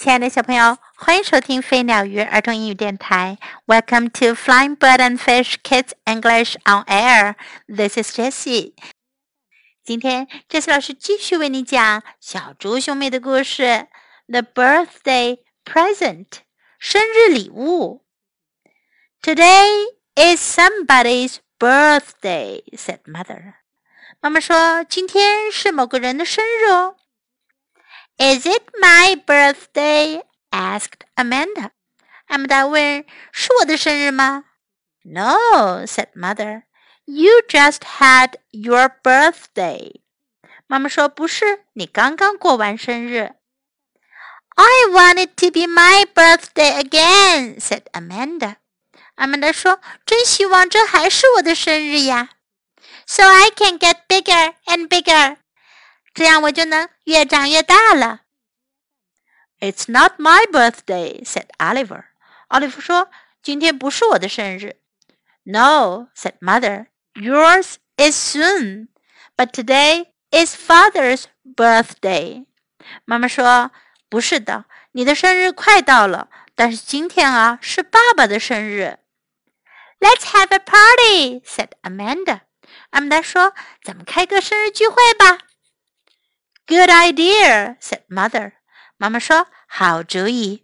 亲爱的小朋友，欢迎收听飞鸟鱼儿童英语电台。Welcome to Flying Bird and Fish Kids English on Air. This is Jessie. 今天，Jessie 老师继续为你讲小猪兄妹的故事。The birthday present，生日礼物。Today is somebody's birthday," said mother. 妈妈说，今天是某个人的生日哦。is it my birthday? asked Amanda. Amanda 问：“是我的生日吗？” No, said mother. You just had your birthday. 妈妈说：“不是，你刚刚过完生日。” I want it to be my birthday again, said Amanda. Amanda 说：“真希望这还是我的生日呀！So I can get bigger and bigger. 这样我就能越长越大了。It's not my birthday," said Oliver. 奥利弗说：“今天不是我的生日。” No, said Mother. Yours is soon, but today is Father's birthday. 妈妈说：“不是的，你的生日快到了，但是今天啊是爸爸的生日。” Let's have a party, said Amanda. 阿曼达说：“咱们开个生日聚会吧。” Good idea, said mother. 妈妈说：“好主意。”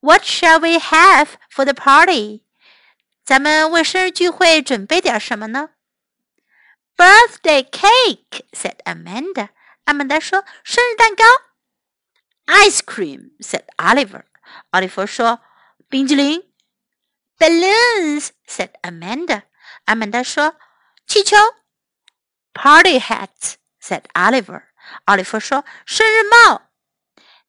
What shall we have for the party? 咱们为生日聚会准备点什么呢？Birthday cake, said Amanda. 阿曼达说：“生日蛋糕。” Ice cream, said Oliver. 奥利弗说：“冰激凌。” Balloons, said Amanda. 阿曼达说：“气球。” Party hats, said Oliver. 奥利弗说：“生日帽。”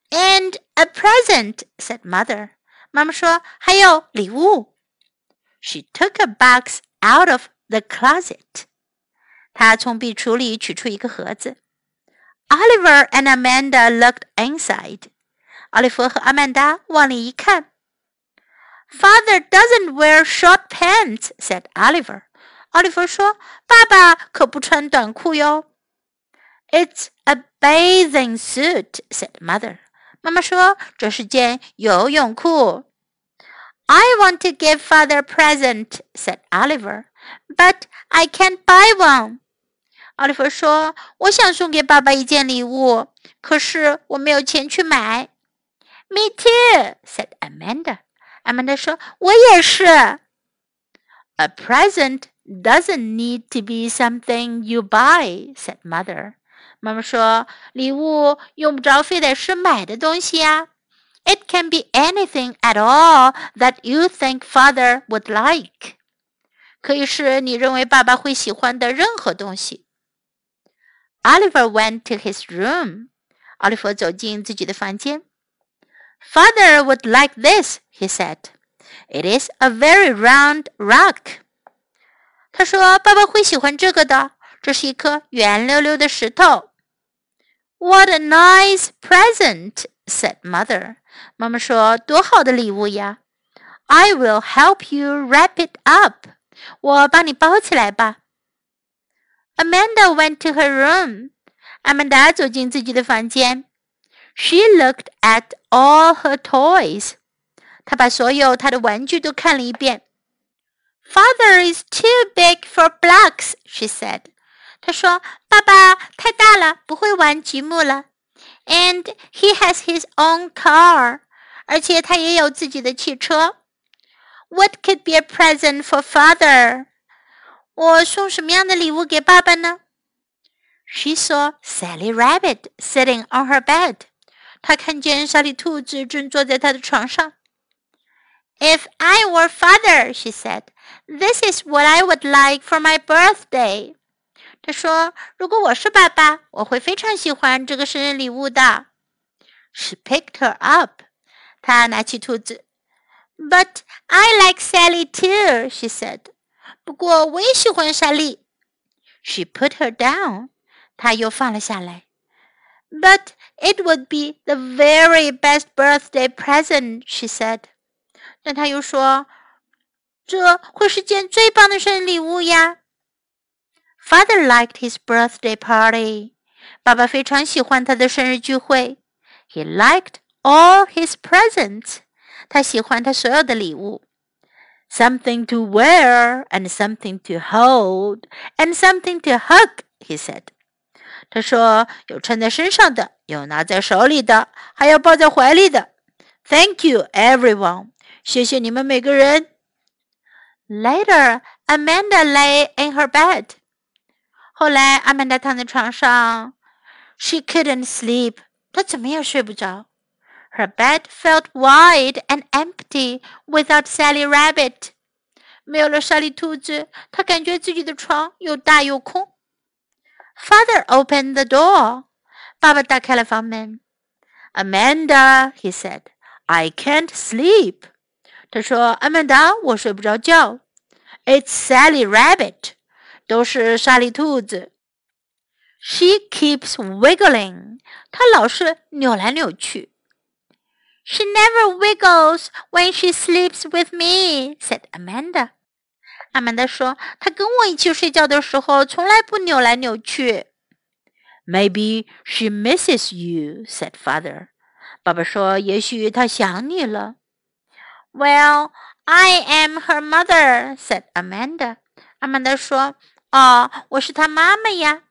And a present," said mother. 妈妈说：“还有礼物。” She took a box out of the closet. 她从壁橱里取出一个盒子。Oliver and Amanda looked inside. 奥利弗和阿曼达往里一看。Father doesn't wear short pants," said Oliver. 奥利弗说：“爸爸可不穿短裤哟。” ” It's a bathing suit," said mother. 妈妈说这是件游泳裤。I want to give father a present," said Oliver, "but I can't buy one." 奥利弗说：“我想送给爸爸一件礼物，可是我没有钱去买。” Me too," said Amanda. 阿曼达说：“我也是。” A present doesn't need to be something you buy," said mother. 妈妈说：“礼物用不着非得是买的东西呀。It can be anything at all that you think father would like。可以是你认为爸爸会喜欢的任何东西。” Oliver went to his room。奥利弗走进自己的房间。Father would like this, he said. It is a very round rock. 他说：“爸爸会喜欢这个的，这是一颗圆溜溜的石头。” What a nice present," said mother. 妈妈说：“多好的礼物呀！”I will help you wrap it up. 我帮你包起来吧。Amanda went to her room. 阿曼达走进自己的房间。She looked at all her toys. 她把所有她的玩具都看了一遍。Father is too big for blocks, she said. 他说：“爸爸太大了，不会玩积木了。And he has his own car，而且他也有自己的汽车。What could be a present for father？我送什么样的礼物给爸爸呢？She saw Sally Rabbit sitting on her bed。她看见小李兔子正坐在她的床上。If I were father, she said, this is what I would like for my birthday. 他说：“如果我是爸爸，我会非常喜欢这个生日礼物的。” She picked her up. 她拿起兔子。But I like Sally too, she said. 不过我也喜欢莎莉。She put her down. 她又放了下来。But it would be the very best birthday present, she said. 但她又说，这会是件最棒的生日礼物呀。Father liked his birthday party. 爸爸非常喜欢他的生日聚会。He liked all his presents. 他喜欢他所有的礼物。Something to wear and something to hold and something to hug, he said. 他说有穿在身上的，有拿在手里的，还有抱在怀里的。Thank you, everyone. 谢谢你们每个人。Later, Amanda lay in her bed. 后来，阿曼达躺在床上，She couldn't sleep. 她怎么也睡不着。Her bed felt wide and empty without Sally Rabbit. 没有了莎莉兔子，她感觉自己的床又大又空。Father opened the door. 爸爸打开了房门。Amanda, he said, I can't sleep. 他说：“阿曼达，我睡不着觉。”It's Sally Rabbit， 都是莎莉兔子。She keeps wiggling，她老是扭来扭去。She never wiggles when she sleeps with me，said Amanda。阿曼达说，她跟我一起睡觉的时候，从来不扭来扭去。Maybe she misses you，said father。爸爸说，也许她想你了。Well, I am her mother," said Amanda. 阿曼达说：“哦，我是她妈妈呀。”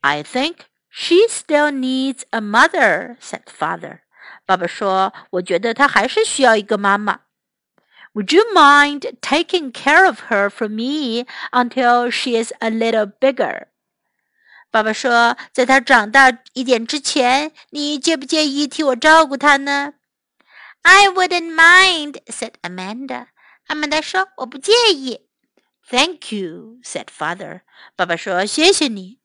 I think she still needs a mother," said father. 爸爸说：“我觉得她还是需要一个妈妈。” Would you mind taking care of her for me until she is a little bigger? 爸爸说，在她长大一点之前，你介不介意替我照顾她呢？I wouldn't mind," said Amanda. 阿曼达说：“我不介意。” Thank you," said father. 爸爸说：“谢谢你。”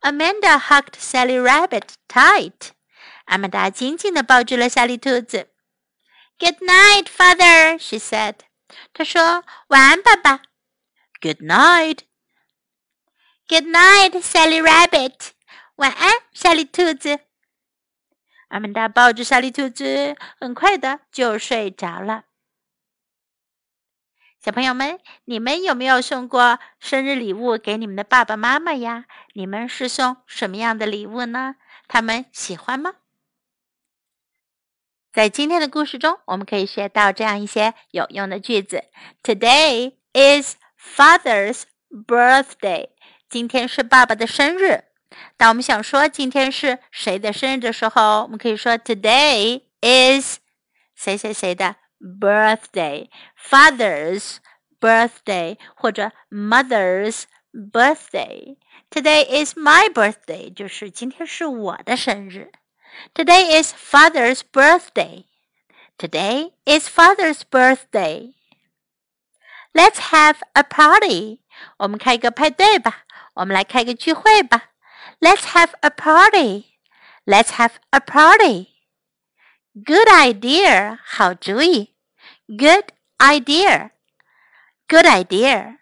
Amanda hugged Sally Rabbit tight. 阿曼达紧紧地抱住了小丽兔子。Good night, father, she said. 她说：“晚安，爸爸。” Good night. Good night, Sally Rabbit. 晚安，小丽兔子。阿曼达抱着小丽兔子，很快的就睡着了。 小朋友们，你们有没有送过生日礼物给你们的爸爸妈妈呀？你们是送什么样的礼物呢？他们喜欢吗？在今天的故事中，我们可以学到这样一些有用的句子：Today is Father's birthday。今天是爸爸的生日。当我们想说今天是谁的生日的时候，我们可以说 Today is 谁谁谁的 birthday，father's birthday 或者 mother's birthday。Today is my birthday，就是今天是我的生日。Today is father's birthday. Today is father's birthday. Let's have a party. 我们开一个派对吧。我们来开个聚会吧。Let's have a party. Let's have a party. Good idea. 好主意。 Good idea. Good idea.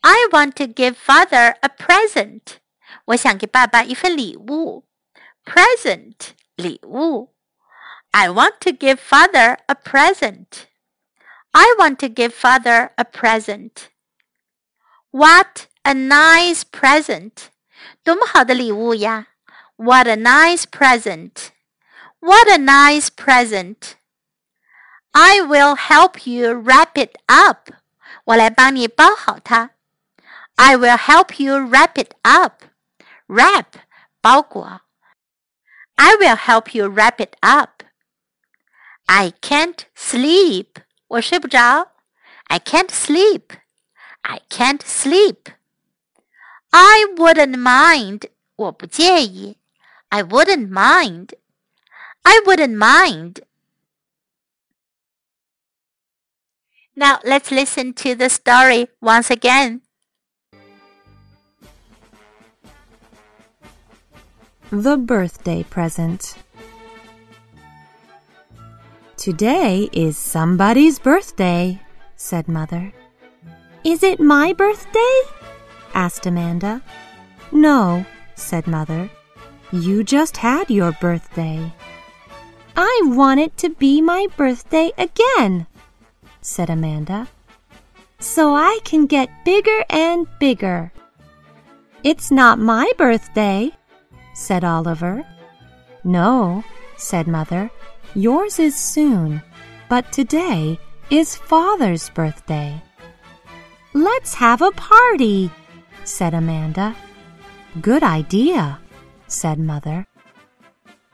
I want to give father a present. 我想给爸爸一份礼物。Present 礼物。I want to give father a present. I want to give father a present. What a nice present! 多么好的礼物呀！What a nice present! What a nice present! I will help you wrap it up. 我来帮你包好它。I will help you wrap it up. Wrap 包裹。I will help you wrap it up. I can't sleep. 我睡不着。I can't sleep. I can't sleep. I wouldn't mind. 我不介意。I wouldn't mind. I wouldn't mind. Now let's listen to the story once again. The birthday present. Today is somebody's birthday, said Mother. Is it my birthday? asked Amanda. No, said Mother. You just had your birthday. I want it to be my birthday again, said Amanda. So I can get bigger and bigger. It's not my birthday, said Oliver. No, said Mother. Yours is soon, but today is Father's birthday. Let's have a party, said Amanda. Good idea, said Mother.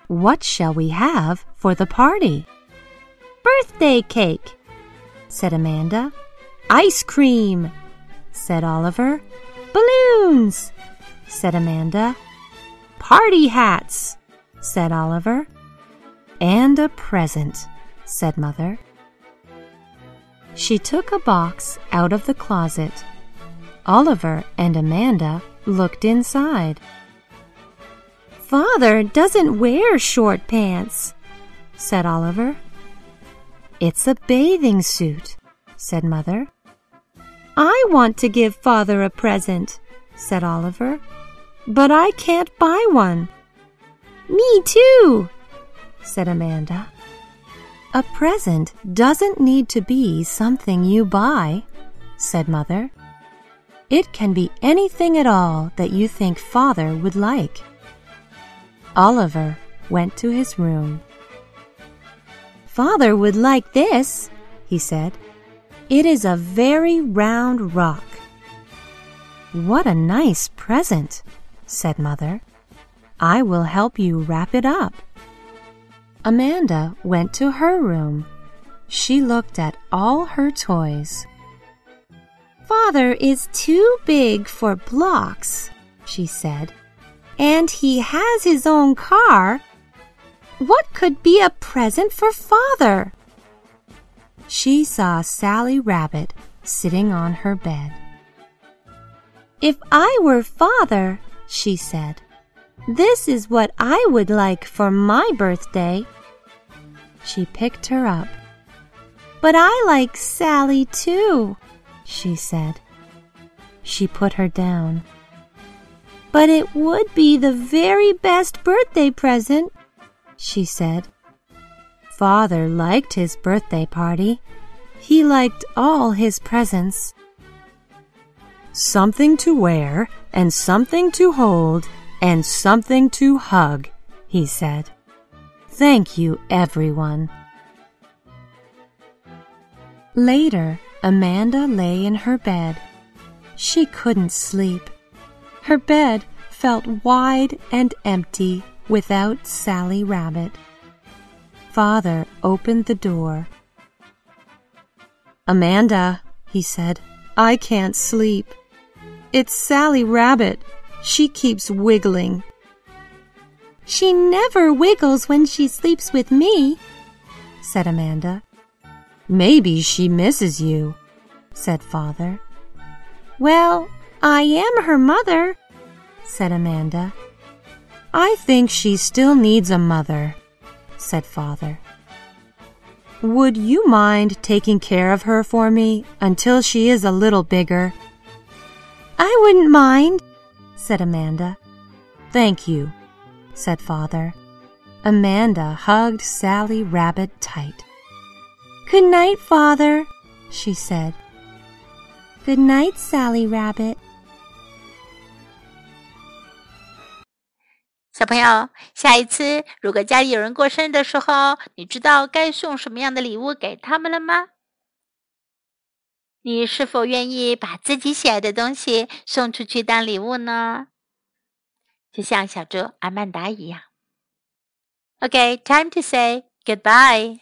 What shall we have for the party? Birthday cake, said Amanda. Ice cream, said Oliver. Balloons, said Amanda. Party hats, said Oliver. And a present, said Mother. She took a box out of the closet. Oliver and Amanda looked inside. Father doesn't wear short pants, said Oliver. It's a bathing suit, said Mother. I want to give Father a present, said Oliver, but I can't buy one. Me too, said Amanda. A present doesn't need to be something you buy, said Mother. It can be anything at all that you think Father would like. Oliver went to his room. Father would like this, he said. It is a very round rock. What a nice present, said Mother. I will help you wrap it up. Amanda went to her room. She looked at all her toys. Father is too big for blocks, she said, and he has his own car. What could be a present for father? She saw Sally Rabbit sitting on her bed. If I were father, she said, this is what I would like for my birthday. She picked her up. But I like Sally too, she said. She put her down. But it would be the very best birthday present, she said. Father liked his birthday party. He liked all his presents. Something to wear and something to hold and something to hug, he said. Thank you, everyone. Later, Amanda lay in her bed. She couldn't sleep. Her bed felt wide and empty without Sally Rabbit. Father opened the door. Amanda, he said, I can't sleep. It's Sally Rabbit. She keeps wiggling. She never wiggles when she sleeps with me, said Amanda. Maybe she misses you, said Father. Well, I am her mother, said Amanda. I think she still needs a mother, said Father. Would you mind taking care of her for me until she is a little bigger? I wouldn't mind, said Amanda. Thank you, said Father. Amanda hugged Sally Rabbit tight. Good night, Father, she said. Good night, Sally Rabbit. 小朋友，下一次如果家里有人过生日的时候，你知道该送什么样的礼物给他们了吗？你是否愿意把自己喜爱的东西送出去当礼物呢？就像小猪阿曼达一样。OK，time to say goodbye.